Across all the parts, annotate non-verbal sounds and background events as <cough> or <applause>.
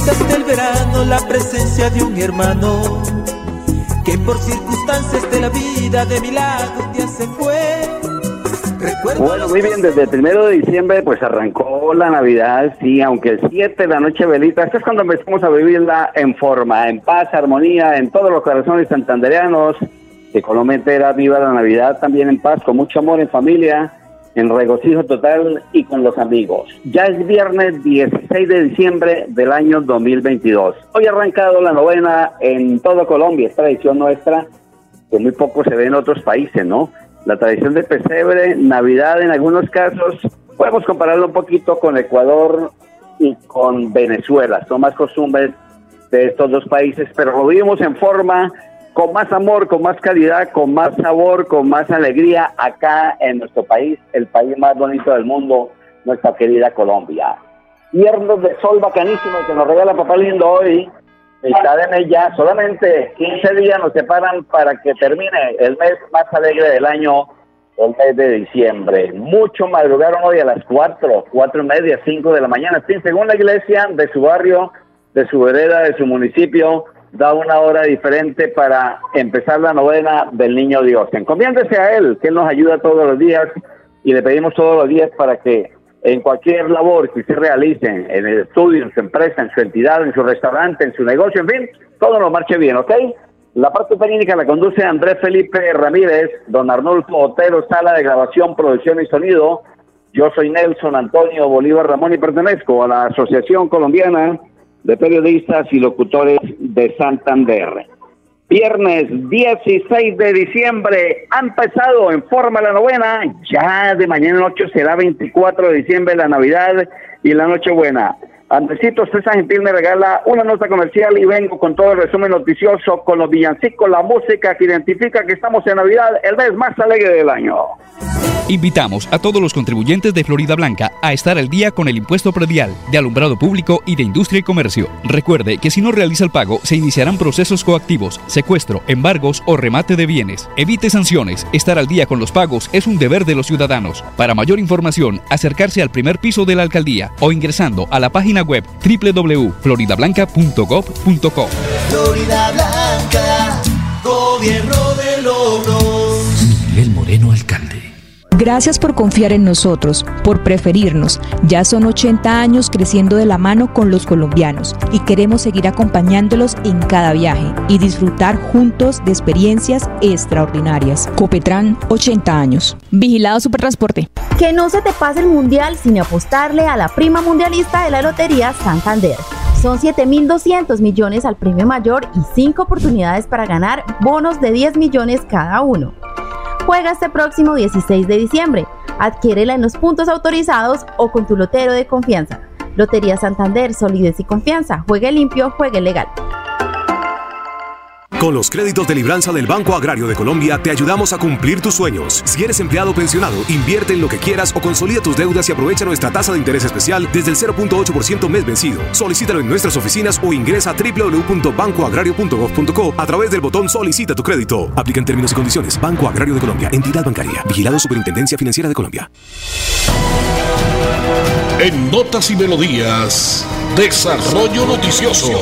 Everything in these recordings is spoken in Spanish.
Brisas del verano la presencia de un hermano que por circunstancias de la vida de mi lado ya se fue. Bueno, muy bien, desde el primero de diciembre pues arrancó la Navidad, sí, aunque el 7 de la noche velita, esto es cuando empezamos a vivirla en forma, en paz, armonía, en todos los corazones santandereanos, que Colombia entera viva la Navidad también en paz, con mucho amor en familia, en regocijo total y con los amigos. Ya es viernes 16 de diciembre del año 2022. Hoy arrancado la novena en todo Colombia, es tradición nuestra, que muy poco se ve en otros países, ¿no? la tradición de pesebre, Navidad en algunos casos, podemos compararlo un poquito con Ecuador y con Venezuela, son más costumbres de estos dos países, pero lo vivimos en forma con más amor, con más calidad, con más sabor, con más alegría acá en nuestro país, el país más bonito del mundo, nuestra querida Colombia. Viernes de sol bacanísimo que nos regala Papá Lindo hoy, mitad de mes ya, solamente 15 días nos separan para que termine el mes más alegre del año, el mes de diciembre. Mucho madrugaron hoy a las 4, 4 y media, 5 de la mañana. Según la iglesia de su barrio, de su vereda, de su municipio, da una hora diferente para empezar la novena del Niño Dios. Encomiéndese a Él, que Él nos ayuda todos los días y le pedimos todos los días para que en cualquier labor que se realice, en el estudio, en su empresa, en su entidad, en su restaurante, en su negocio, en fin, todo nos marche bien, ¿ok? La parte técnica la conduce Andrés Felipe Ramírez, don Arnulfo Otero, sala de grabación, producción y sonido. Yo soy Nelson Antonio Bolívar Ramón y pertenezco a la Asociación Colombiana de Periodistas y Locutores de Santander. Viernes 16 de diciembre ha empezado en forma la novena. Ya de mañana noche será 24 de diciembre la Navidad y la Nochebuena. Andresito César Gentil me regala una nota comercial y vengo con todo el resumen noticioso con los villancicos, la música que identifica que estamos en Navidad, el mes más alegre del año. Invitamos a todos los contribuyentes de Florida Blanca a estar al día con el impuesto predial, de alumbrado público y de industria y comercio. Recuerde que si no realiza el pago, se iniciarán procesos coactivos, secuestro, embargos o remate de bienes. Evite sanciones. Estar al día con los pagos es un deber de los ciudadanos. Para mayor información, acercarse al primer piso de la alcaldía o ingresando a la página web www.floridablanca.gov.co. Florida Blanca, gobierno Gracias por confiar en nosotros, por preferirnos. Ya son 80 años creciendo de la mano con los colombianos y queremos seguir acompañándolos en cada viaje y disfrutar juntos de experiencias extraordinarias. Copetran, 80 años. Vigilado Supertransporte. Que no se te pase el mundial sin apostarle a la prima mundialista de la Lotería Santander. Son 7.200 millones al premio mayor y 5 oportunidades para ganar bonos de 10 millones cada uno. Juega este próximo 16 de diciembre. Adquiérela en los puntos autorizados o con tu lotero de confianza. Lotería Santander, solidez y confianza. Juegue limpio, juegue legal. Con los créditos de libranza del Banco Agrario de Colombia te ayudamos a cumplir tus sueños. Si eres empleado pensionado, invierte en lo que quieras o consolida tus deudas y aprovecha nuestra tasa de interés especial desde el 0.8% mes vencido. Solicítalo en nuestras oficinas o ingresa a www.bancoagrario.gov.co a través del botón Solicita tu crédito. Aplica en términos y condiciones. Banco Agrario de Colombia, entidad bancaria. Vigilado Superintendencia Financiera de Colombia. En Notas y Melodías, Desarrollo Noticioso.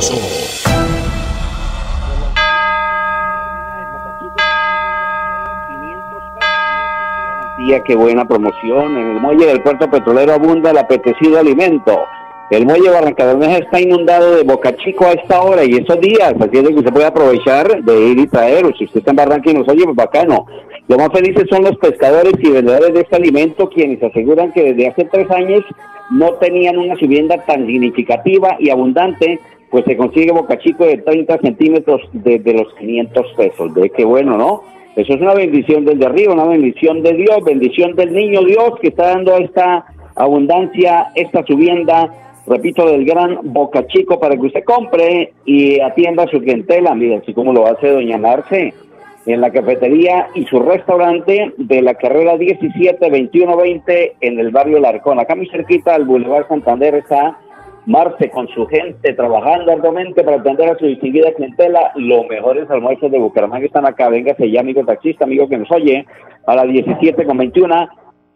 Qué buena promoción. En el muelle del puerto petrolero abunda el apetecido alimento. El muelle Barrancabermeja está inundado de boca chico a esta hora y esos días, así es que usted puede aprovechar de ir y traer, o si usted está en Barranca y nos oye, pues bacano. Los más felices son los pescadores y vendedores de este alimento, quienes aseguran que desde hace tres años no tenían una subienda tan significativa y abundante, pues se consigue boca chico de 30 centímetros desde los 500 pesos. De qué bueno, ¿no? Eso es una bendición desde arriba, una bendición de Dios, bendición del niño Dios que está dando esta abundancia, esta subienda, repito, del gran Boca Chico para que usted compre y atienda su clientela. Mira, así como lo hace Doña Marce en la cafetería y su restaurante de la carrera 17-21-20 en el barrio Larcón. Acá muy cerquita al Boulevard Santander está Marce con su gente trabajando arduamente para atender a su distinguida clientela. Los mejores almuerzos de Bucaramanga están acá. Véngase ya, amigo taxista, amigo que nos oye, a las 17 con 21.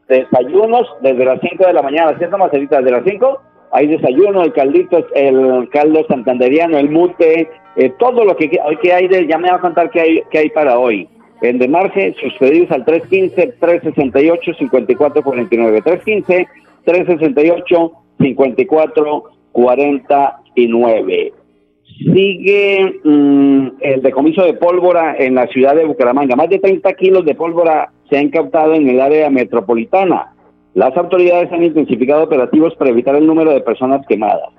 Desayunos desde las 5 de la mañana, ¿cierto, Marcelita? Desde las 5 hay desayuno, el caldito, el caldo santanderiano, el mute, eh, todo lo que, que hay, de, ya me va a contar qué hay, qué hay para hoy. En de marge, sus pedidos al 315-368-5449. 315-368-5449. Sigue mm, el decomiso de pólvora en la ciudad de Bucaramanga. Más de 30 kilos de pólvora se han captado en el área metropolitana. Las autoridades han intensificado operativos para evitar el número de personas quemadas.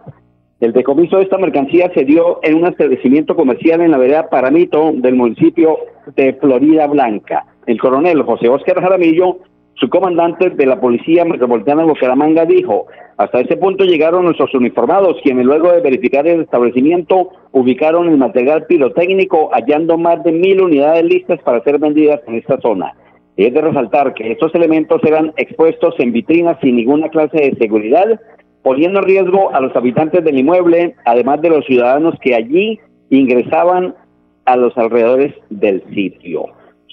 El decomiso de esta mercancía se dio en un establecimiento comercial en la vereda Paramito del municipio de Florida Blanca. El coronel José Óscar Jaramillo, su comandante de la Policía Metropolitana de Bucaramanga, dijo, hasta ese punto llegaron nuestros uniformados, quienes luego de verificar el establecimiento ubicaron el material pirotécnico, hallando más de mil unidades listas para ser vendidas en esta zona. Es de resaltar que estos elementos eran expuestos en vitrinas sin ninguna clase de seguridad, poniendo en riesgo a los habitantes del inmueble, además de los ciudadanos que allí ingresaban a los alrededores del sitio.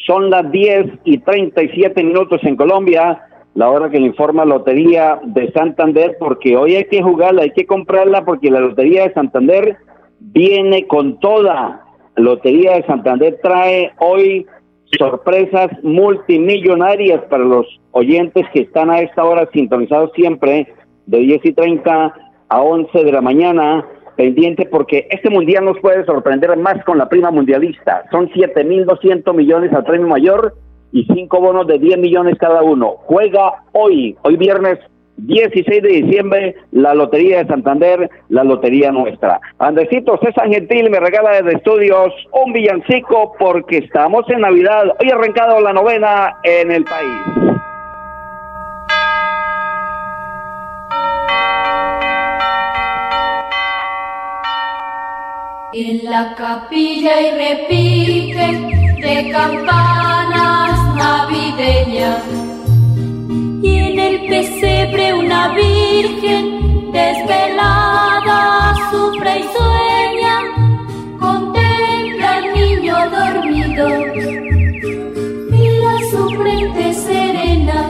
Son las 10 y 37 minutos en Colombia, la hora que le informa Lotería de Santander, porque hoy hay que jugarla, hay que comprarla, porque la Lotería de Santander viene con toda. Lotería de Santander trae hoy sorpresas multimillonarias para los oyentes que están a esta hora sintonizados siempre de 10 y 30 a 11 de la mañana, pendiente porque este mundial nos puede sorprender más con la prima mundialista. Son 7.200 millones al premio mayor y 5 bonos de 10 millones cada uno. Juega hoy, hoy viernes 16 de diciembre, la Lotería de Santander, la Lotería Nuestra. Andresito César Gentil me regala desde estudios un villancico porque estamos en Navidad. Hoy arrancado la novena en el país. En la capilla y repique de campanas navideñas. El pesebre una virgen desvelada sufre y sueña, contempla al niño dormido, mira su frente serena.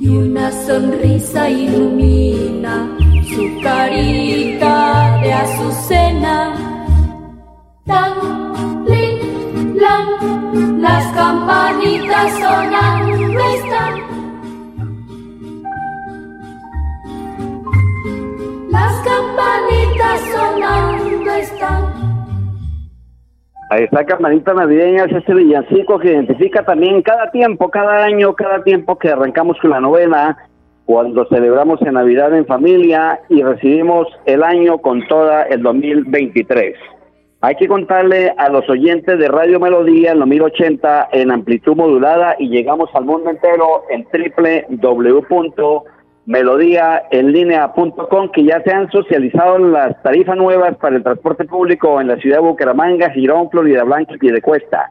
Y una sonrisa ilumina su carita azucena. Tan, lin, lan, las campanitas sonando están campanitas sonando están. Ahí está Campanita Navideña, es ese villancico que identifica también cada tiempo, cada año, cada tiempo que arrancamos con la novena, cuando celebramos en Navidad en familia y recibimos el año con toda el 2023. Hay que contarle a los oyentes de Radio Melodía en los 1080 en amplitud modulada y llegamos al mundo entero en www melodía en línea.com que ya se han socializado las tarifas nuevas para el transporte público en la ciudad de Bucaramanga, Girón, Florida Blanca y Piedecuesta.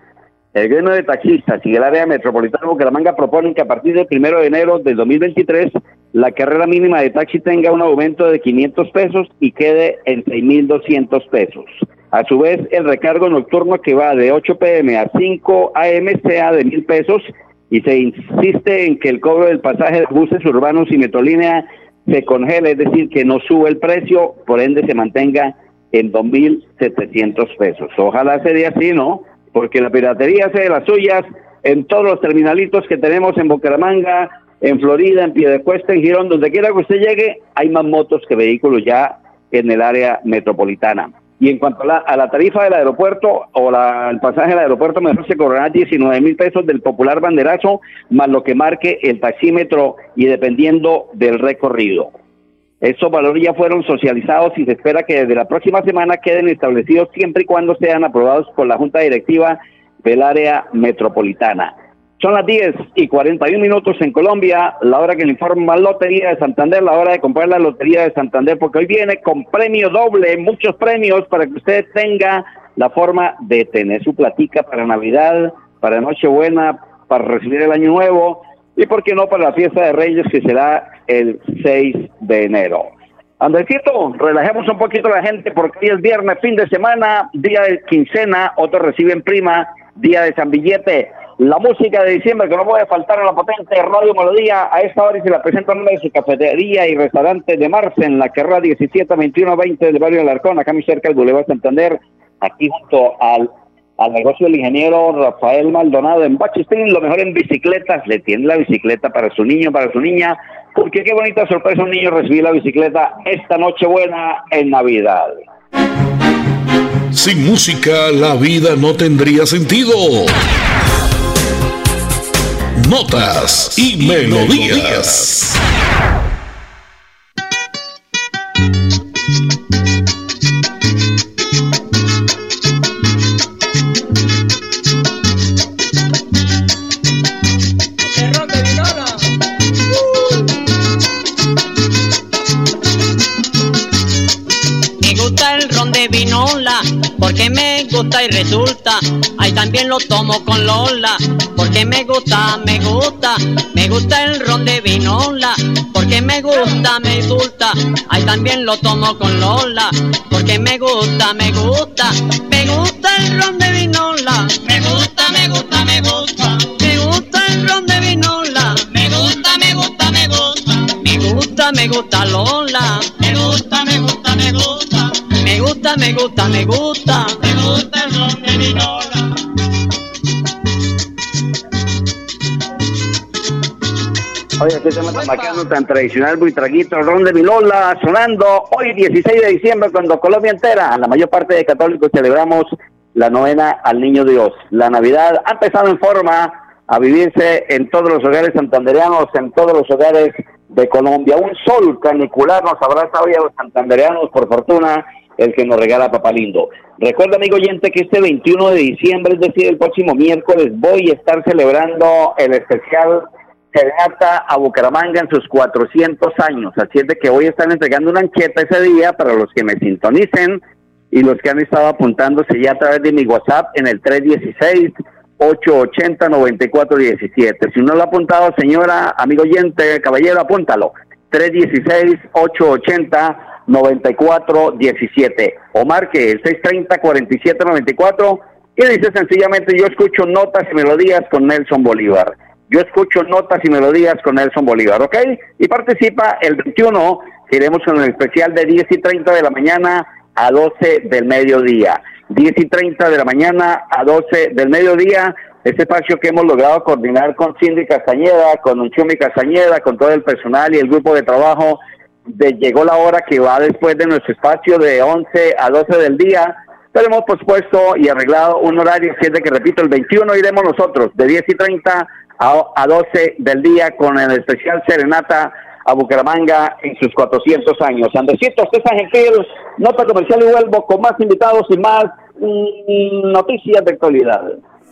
El gremio de taxistas y el área metropolitana de Bucaramanga proponen que a partir del primero de enero del 2023 la carrera mínima de taxi tenga un aumento de 500 pesos y quede en 6.200 pesos. A su vez, el recargo nocturno que va de 8 pm a 5 am sea de mil pesos y se insiste en que el cobro del pasaje de buses urbanos y metrolínea se congele, es decir, que no sube el precio, por ende se mantenga en 2.700 pesos. Ojalá sería así, ¿no? Porque la piratería hace de las suyas en todos los terminalitos que tenemos en Bucaramanga, en Florida, en Piedecuesta, en Girón, donde quiera que usted llegue, hay más motos que vehículos ya en el área metropolitana. y en cuanto a la, tarifa del aeropuerto o el pasaje del aeropuerto, mejor se cobrará 19 mil pesos del popular banderazo, más lo que marque el taxímetro y dependiendo del recorrido. Estos valores ya fueron socializados y se espera que desde la próxima semana queden establecidos siempre y cuando sean aprobados por la Junta Directiva del área metropolitana. Son las 10 y 41 minutos en Colombia, la hora que le informa Lotería de Santander, la hora de comprar la Lotería de Santander, porque hoy viene con premio doble, muchos premios para que usted tenga la forma de tener su platica para Navidad, para Nochebuena, para recibir el Año Nuevo y, por qué no, para la fiesta de Reyes que será el 6 de enero. Andresito, relajemos un poquito a la gente porque hoy es viernes, fin de semana, día de quincena, otros reciben prima, día de San Billete la música de diciembre que no puede faltar en la potente Radio Melodía a esta hora se la presento en de su cafetería y restaurante de Marce en la carrera 172120 del barrio Alarcón, acá muy cerca del Boulevard Santander, aquí junto al, al negocio del ingeniero Rafael Maldonado en Bachistín, lo mejor en bicicletas, le tiene la bicicleta para su niño, para su niña, porque qué bonita sorpresa un niño recibir la bicicleta esta noche buena en Navidad. Sin música la vida no tendría sentido notas y melodías. Me gusta y resulta, ahí también lo tomo con Lola, porque me gusta, me gusta, me gusta el ron de vinola, porque me gusta, me gusta, ahí también lo tomo con Lola, porque me gusta, me gusta, me gusta el ron de vinola, me gusta, me gusta, me gusta, me gusta el ron de vinola, me gusta, me gusta, me gusta, me gusta, me gusta Lola, me gusta, me gusta, gusta, me gusta, me gusta, me gusta el ron de vinola. Oye, este tema tan bacano, tan tradicional, muy traguito, el ron de Milola, sonando hoy 16 de diciembre, cuando Colombia entera, la mayor parte de católicos celebramos la novena al Niño Dios. La Navidad ha empezado en forma a vivirse en todos los hogares santandereanos, en todos los hogares de Colombia. Un sol canicular nos abraza hoy a los santandereanos, por fortuna, el que nos regala Papá Lindo. Recuerda, amigo oyente, que este 21 de diciembre, es decir, el próximo miércoles, voy a estar celebrando el especial Serenata a Bucaramanga en sus 400 años. Así es de que voy a estar entregando una anqueta ese día para los que me sintonicen y los que han estado apuntándose ya a través de mi WhatsApp en el 316-880-9417. Si no lo ha apuntado, señora, amigo oyente, caballero, apúntalo. 316-880-9417. O marque el 630-4794 y dice sencillamente, yo escucho notas y melodías con Nelson Bolívar. Yo escucho notas y melodías con Nelson Bolívar, ¿ok? Y participa el 21, iremos con el especial de 10 y 30 de la mañana a 12 del mediodía. 10 y 30 de la mañana a 12 del mediodía, este espacio que hemos logrado coordinar con Cindy Castañeda, con Unchumi Castañeda, con todo el personal y el grupo de trabajo, de, llegó la hora que va después de nuestro espacio de 11 a 12 del día, pero hemos pospuesto y arreglado un horario, si es de que repito, el 21 iremos nosotros, de 10 y 30 a, 12 del día con el especial Serenata a Bucaramanga en sus 400 años. Andresito, es Gentil, nota comercial y vuelvo con más invitados y más mm, noticias de actualidad.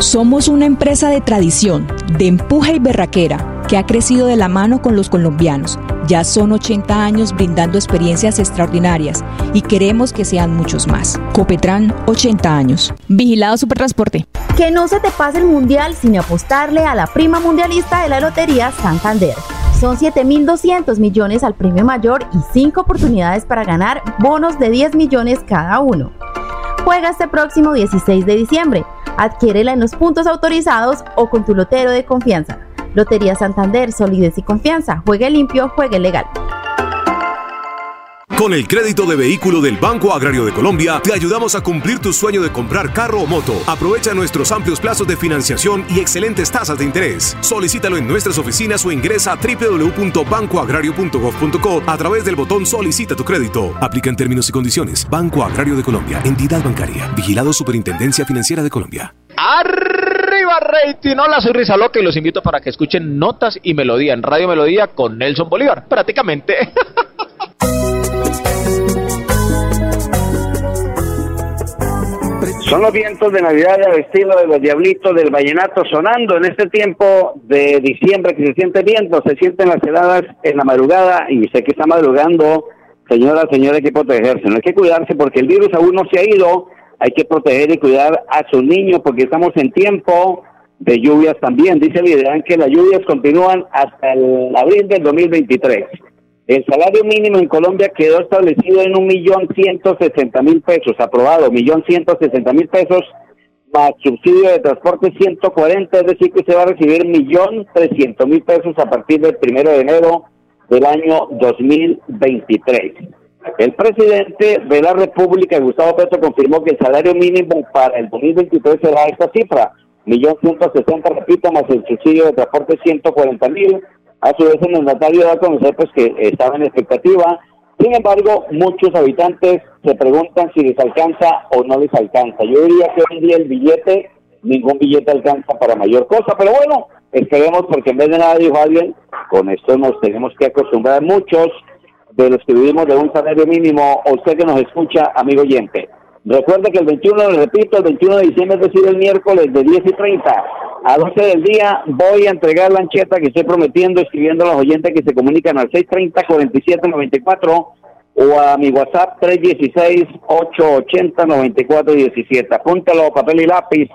Somos una empresa de tradición, de empuje y berraquera, que ha crecido de la mano con los colombianos. Ya son 80 años brindando experiencias extraordinarias y queremos que sean muchos más. Copetran, 80 años. Vigilado Supertransporte. Que no se te pase el mundial sin apostarle a la prima mundialista de la Lotería Santander. Son 7.200 millones al premio mayor y 5 oportunidades para ganar bonos de 10 millones cada uno. Juega este próximo 16 de diciembre. Adquiérela en los puntos autorizados o con tu lotero de confianza. Lotería Santander, solidez y confianza. Juegue limpio, juegue legal. Con el crédito de vehículo del Banco Agrario de Colombia, te ayudamos a cumplir tu sueño de comprar carro o moto. Aprovecha nuestros amplios plazos de financiación y excelentes tasas de interés. Solicítalo en nuestras oficinas o ingresa a www.bancoagrario.gov.co a través del botón Solicita tu crédito. Aplica en términos y condiciones. Banco Agrario de Colombia, entidad bancaria. Vigilado Superintendencia Financiera de Colombia. Arriba rating, hola soy Risa Loca y los invito para que escuchen Notas y Melodía en Radio Melodía con Nelson Bolívar, prácticamente. <laughs> Son los vientos de Navidad al estilo de los diablitos del vallenato sonando en este tiempo de diciembre que se siente viento, se sienten las heladas en la madrugada y sé que está madrugando, señora, señora, hay que protegerse, no hay que cuidarse porque el virus aún no se ha ido, hay que proteger y cuidar a sus niños porque estamos en tiempo de lluvias también, dice el que las lluvias continúan hasta el abril del 2023. El salario mínimo en Colombia quedó establecido en un millón ciento sesenta mil pesos, aprobado, millón ciento sesenta mil pesos, más subsidio de transporte 140, es decir, que se va a recibir millón trescientos mil pesos a partir del primero de enero del año 2023. El presidente de la República, Gustavo Petro, confirmó que el salario mínimo para el 2023 será esta cifra, millón ciento sesenta, repito, más el subsidio de transporte 140 mil, a su vez, el mandatario da a conocer pues, que estaba en expectativa. Sin embargo, muchos habitantes se preguntan si les alcanza o no les alcanza. Yo diría que hoy día el billete, ningún billete alcanza para mayor cosa. Pero bueno, esperemos porque en vez de nada, dijo alguien, con esto nos tenemos que acostumbrar muchos de los que vivimos de un salario mínimo, usted que nos escucha, amigo oyente. Recuerde que el 21, le repito, el 21 de diciembre, es decir, el miércoles de 10 y 30 a 12 del día, voy a entregar la ancheta que estoy prometiendo, escribiendo a los oyentes que se comunican al 630-4794 o a mi WhatsApp 316-880-9417. Apúntalo, papel y lápiz,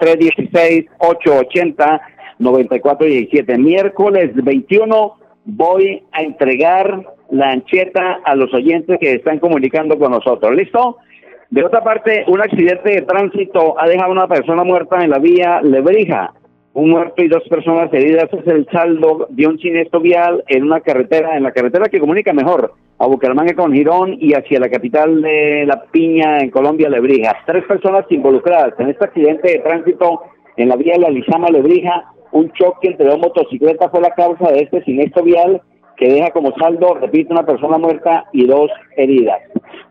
316-880-9417. Miércoles 21 voy a entregar la ancheta a los oyentes que están comunicando con nosotros. ¿Listo? De otra parte, un accidente de tránsito ha dejado a una persona muerta en la vía Lebrija. Un muerto y dos personas heridas es el saldo de un siniestro vial en una carretera, en la carretera que comunica mejor a Bucaramanga con Girón y hacia la capital de La Piña en Colombia, Lebrija. Tres personas involucradas en este accidente de tránsito en la vía La Lizama Lebrija. Un choque entre dos motocicletas fue la causa de este siniestro vial que deja como saldo, repito, una persona muerta y dos heridas.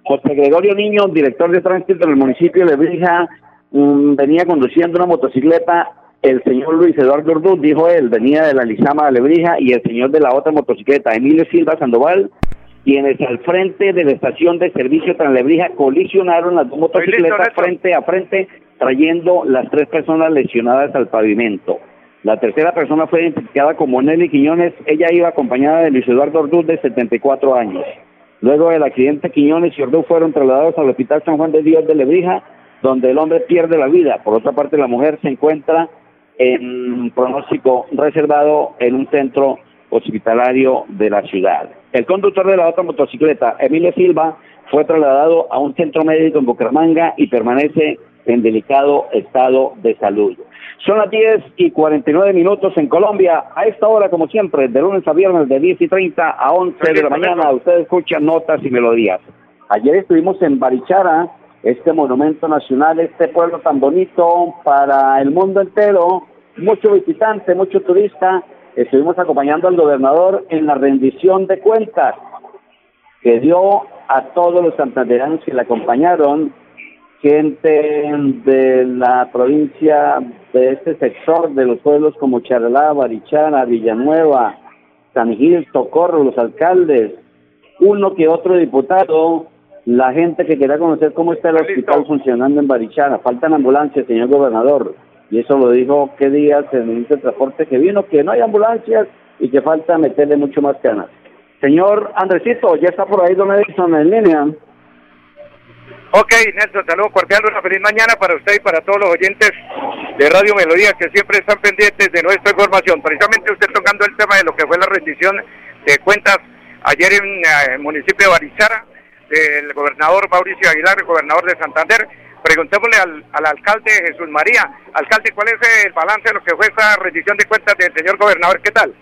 José Gregorio Niño, director de tránsito del municipio de Lebrija, mm, venía conduciendo una motocicleta. El señor Luis Eduardo Orduz, dijo él, venía de la Lizama de Lebrija y el señor de la otra motocicleta, Emilio Silva Sandoval, quienes al frente de la estación de servicio Translebrija colisionaron las dos motocicletas frente a frente, trayendo las tres personas lesionadas al pavimento. La tercera persona fue identificada como Nelly Quiñones. Ella iba acompañada de Luis Eduardo Orduz, de 74 años. Luego del accidente, Quiñones y Ordú fueron trasladados al Hospital San Juan de Dios de Lebrija, donde el hombre pierde la vida. Por otra parte, la mujer se encuentra en pronóstico reservado en un centro hospitalario de la ciudad. El conductor de la otra motocicleta, Emilio Silva, fue trasladado a un centro médico en Bucaramanga y permanece en delicado estado de salud. Son las 10 y 49 minutos en Colombia. A esta hora, como siempre, de lunes a viernes, de 10 y 30 a 11 de la mañana, ustedes escuchan notas y melodías. Ayer estuvimos en Barichara, este monumento nacional, este pueblo tan bonito para el mundo entero. Mucho visitante, mucho turista. Estuvimos acompañando al gobernador en la rendición de cuentas que dio a todos los santanderanos que le acompañaron gente de la provincia de este sector, de los pueblos como Charalá, Barichara, Villanueva, San Gil, Tocorro, los alcaldes, uno que otro diputado, la gente que quería conocer cómo está el hospital funcionando en Barichara. Faltan ambulancias, señor gobernador. Y eso lo dijo qué días el ministro de Transporte que vino, que no hay ambulancias y que falta meterle mucho más ganas. Señor Andresito, ya está por ahí Don Edison en línea. Ok, Nelson, saludos cordial, una feliz mañana para usted y para todos los oyentes de Radio Melodía que siempre están pendientes de nuestra información. Precisamente usted tocando el tema de lo que fue la rendición de cuentas ayer en eh, el municipio de Barichara, del gobernador Mauricio Aguilar, gobernador de Santander. Preguntémosle al, al, alcalde Jesús María. Alcalde, ¿cuál es el balance de lo que fue esta rendición de cuentas del señor gobernador? ¿Qué tal?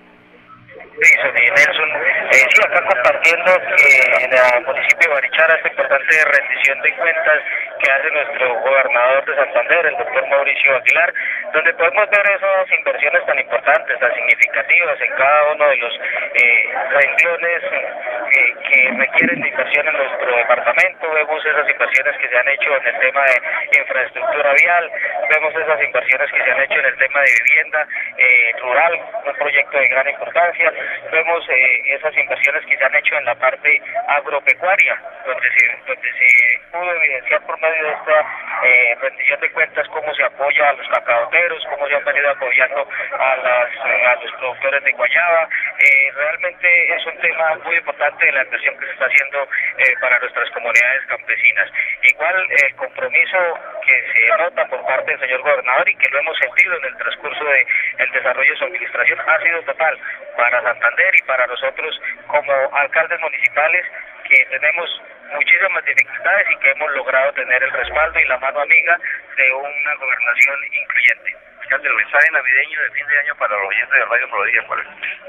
Sí, Nelson. Eh, sí, acá compartiendo que en el municipio de Barichara esta importante rendición de cuentas que hace nuestro gobernador de Santander, el doctor Mauricio Aguilar, donde podemos ver esas inversiones tan importantes, tan significativas en cada uno de los eh, renglones eh, que requieren de inversión en nuestro departamento. Vemos esas inversiones que se han hecho en el tema de infraestructura vial, vemos esas inversiones que se han hecho en el tema de vivienda eh, rural, un proyecto de gran importancia vemos eh, esas inversiones que se han hecho en la parte agropecuaria, donde se, donde se pudo evidenciar por esta eh, rendición de cuentas cómo se apoya a los cacaoteros, cómo se han venido apoyando a, las, a los productores de guayaba. Eh, realmente es un tema muy importante de la inversión que se está haciendo eh, para nuestras comunidades campesinas. Igual el compromiso que se nota por parte del señor gobernador y que lo hemos sentido en el transcurso del el desarrollo de su administración ha sido total para Santander y para nosotros como alcaldes municipales que tenemos muchísimas dificultades y que hemos logrado tener el respaldo y la mano amiga de una gobernación incluyente el mensaje navideño de fin de año para los oyentes de Radio Melodía?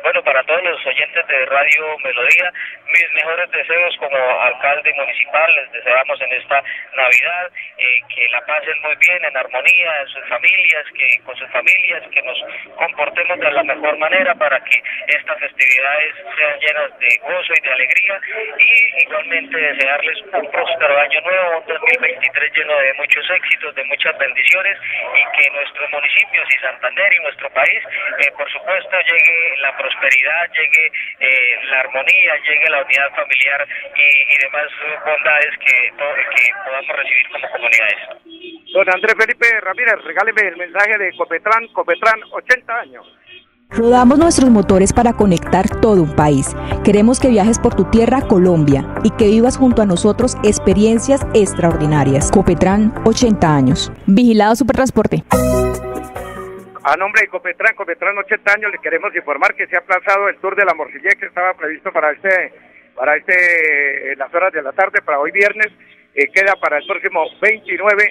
Bueno, para todos los oyentes de Radio Melodía, mis mejores deseos como alcalde municipal, les deseamos en esta Navidad eh, que la pasen muy bien, en armonía, en sus familias, que con sus familias, que nos comportemos de la mejor manera para que estas festividades sean llenas de gozo y de alegría y igualmente desearles un próspero año nuevo, un 2023 lleno de muchos éxitos, de muchas bendiciones y que nuestro municipio y Santander y nuestro país, eh, por supuesto, llegue la prosperidad, llegue eh, la armonía, llegue la unidad familiar y, demás bondades que, que podamos recibir como comunidades. Don Andrés Felipe Ramírez, regáleme el mensaje de Copetran, Copetran, 80 años. Rodamos nuestros motores para conectar todo un país. Queremos que viajes por tu tierra, Colombia, y que vivas junto a nosotros experiencias extraordinarias. Copetran, 80 años. Vigilado Supertransporte. A nombre de Copetran, Copetran 80 años, le queremos informar que se ha aplazado el Tour de la Morcilla que estaba previsto para este, para este, las horas de la tarde, para hoy viernes, eh, queda para el próximo 29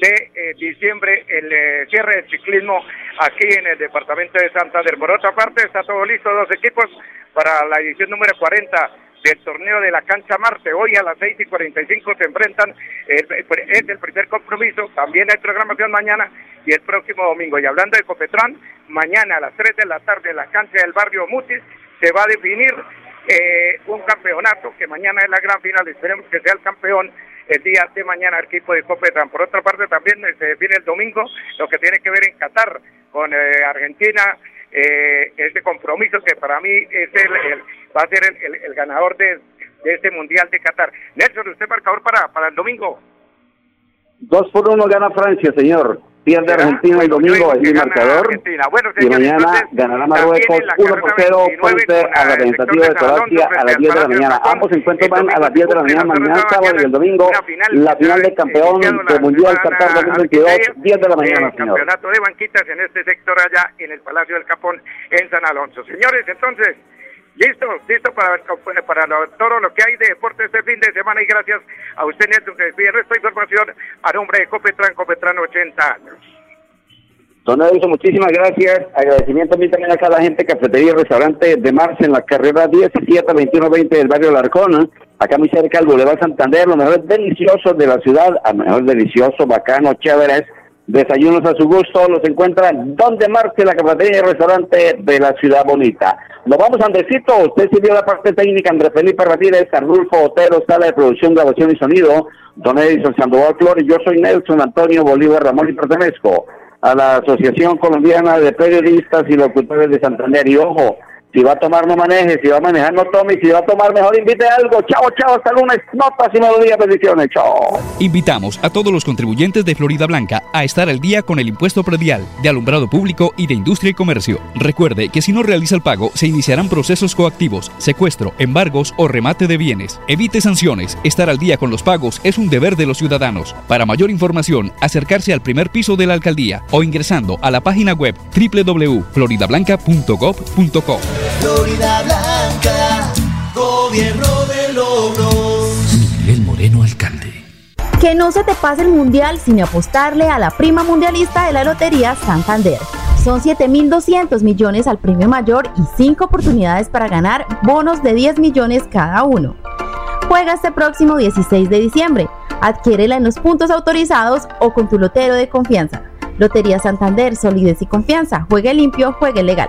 de eh, diciembre el eh, cierre del ciclismo aquí en el departamento de Santander. Por otra parte, está todo listo, dos equipos para la edición número 40 del torneo de la cancha Marte. Hoy a las 6 y 45 se enfrentan, es el primer compromiso, también hay programación mañana y el próximo domingo. Y hablando de Copetrán, mañana a las 3 de la tarde en la cancha del barrio Mutis se va a definir eh, un campeonato que mañana es la gran final, esperemos que sea el campeón el día de mañana el equipo de Copetrán. Por otra parte también se define el domingo lo que tiene que ver en Qatar con eh, Argentina, eh, este compromiso que para mí es el, va a ser el, ganador de, de, este Mundial de Qatar. Nelson, ¿usted marcador para, para el domingo? Dos por uno gana Francia, señor pierde Argentina el domingo en el marcador bueno, y mañana ganará Marruecos 1 por 0 frente a la tentativa de Croacia a las 10 de la mañana. Ambos encuentros van a las 10 de la mañana, mañana sábado y el domingo la final del campeón del Mundial Qatar 2022, 10 de la mañana, señor. Campeonato de banquitas en este sector allá en el Palacio del Capón en San Alonso. Señores, entonces Listo, listo para, para todo lo que hay de deporte este fin de semana y gracias a usted, Nelson, que despide esta información a nombre de Copetran, Copetran 80 años. Don Nelson, muchísimas gracias. Agradecimiento a mí también a cada gente, cafetería y restaurante de Marce en la carrera 17 2120 del barrio Larcona, acá muy cerca del Boulevard Santander, lo mejor delicioso de la ciudad, a mejor delicioso, bacano, chévere desayunos a su gusto, los encuentran donde marche la cafetería y restaurante de la ciudad bonita. Nos vamos Andresito, usted sirvió la parte técnica, Andrés Felipe Ramírez, Arnulfo Otero, sala de producción, grabación y sonido, Don Edison Sandoval Flores, yo soy Nelson Antonio Bolívar Ramón y pertenezco a la Asociación Colombiana de Periodistas y Locutores de Santander. Y ojo, si va a tomar, no maneje. Si va a manejar, no tome. Si va a tomar, mejor invite algo. Chao, chao. Hasta lunes. Notas y melodías. Bendiciones. Chao. Invitamos a todos los contribuyentes de Florida Blanca a estar al día con el impuesto predial de alumbrado público y de industria y comercio. Recuerde que si no realiza el pago, se iniciarán procesos coactivos, secuestro, embargos o remate de bienes. Evite sanciones. Estar al día con los pagos es un deber de los ciudadanos. Para mayor información, acercarse al primer piso de la alcaldía o ingresando a la página web www.floridablanca.gov.co. Florida Blanca gobierno de logros. Miguel Moreno, alcalde. Que no se te pase el mundial sin apostarle a la prima mundialista de la Lotería Santander. Son 7.200 millones al premio mayor y 5 oportunidades para ganar bonos de 10 millones cada uno. Juega este próximo 16 de diciembre. Adquiérela en los puntos autorizados o con tu lotero de confianza. Lotería Santander, solidez y confianza. Juegue limpio, juegue legal.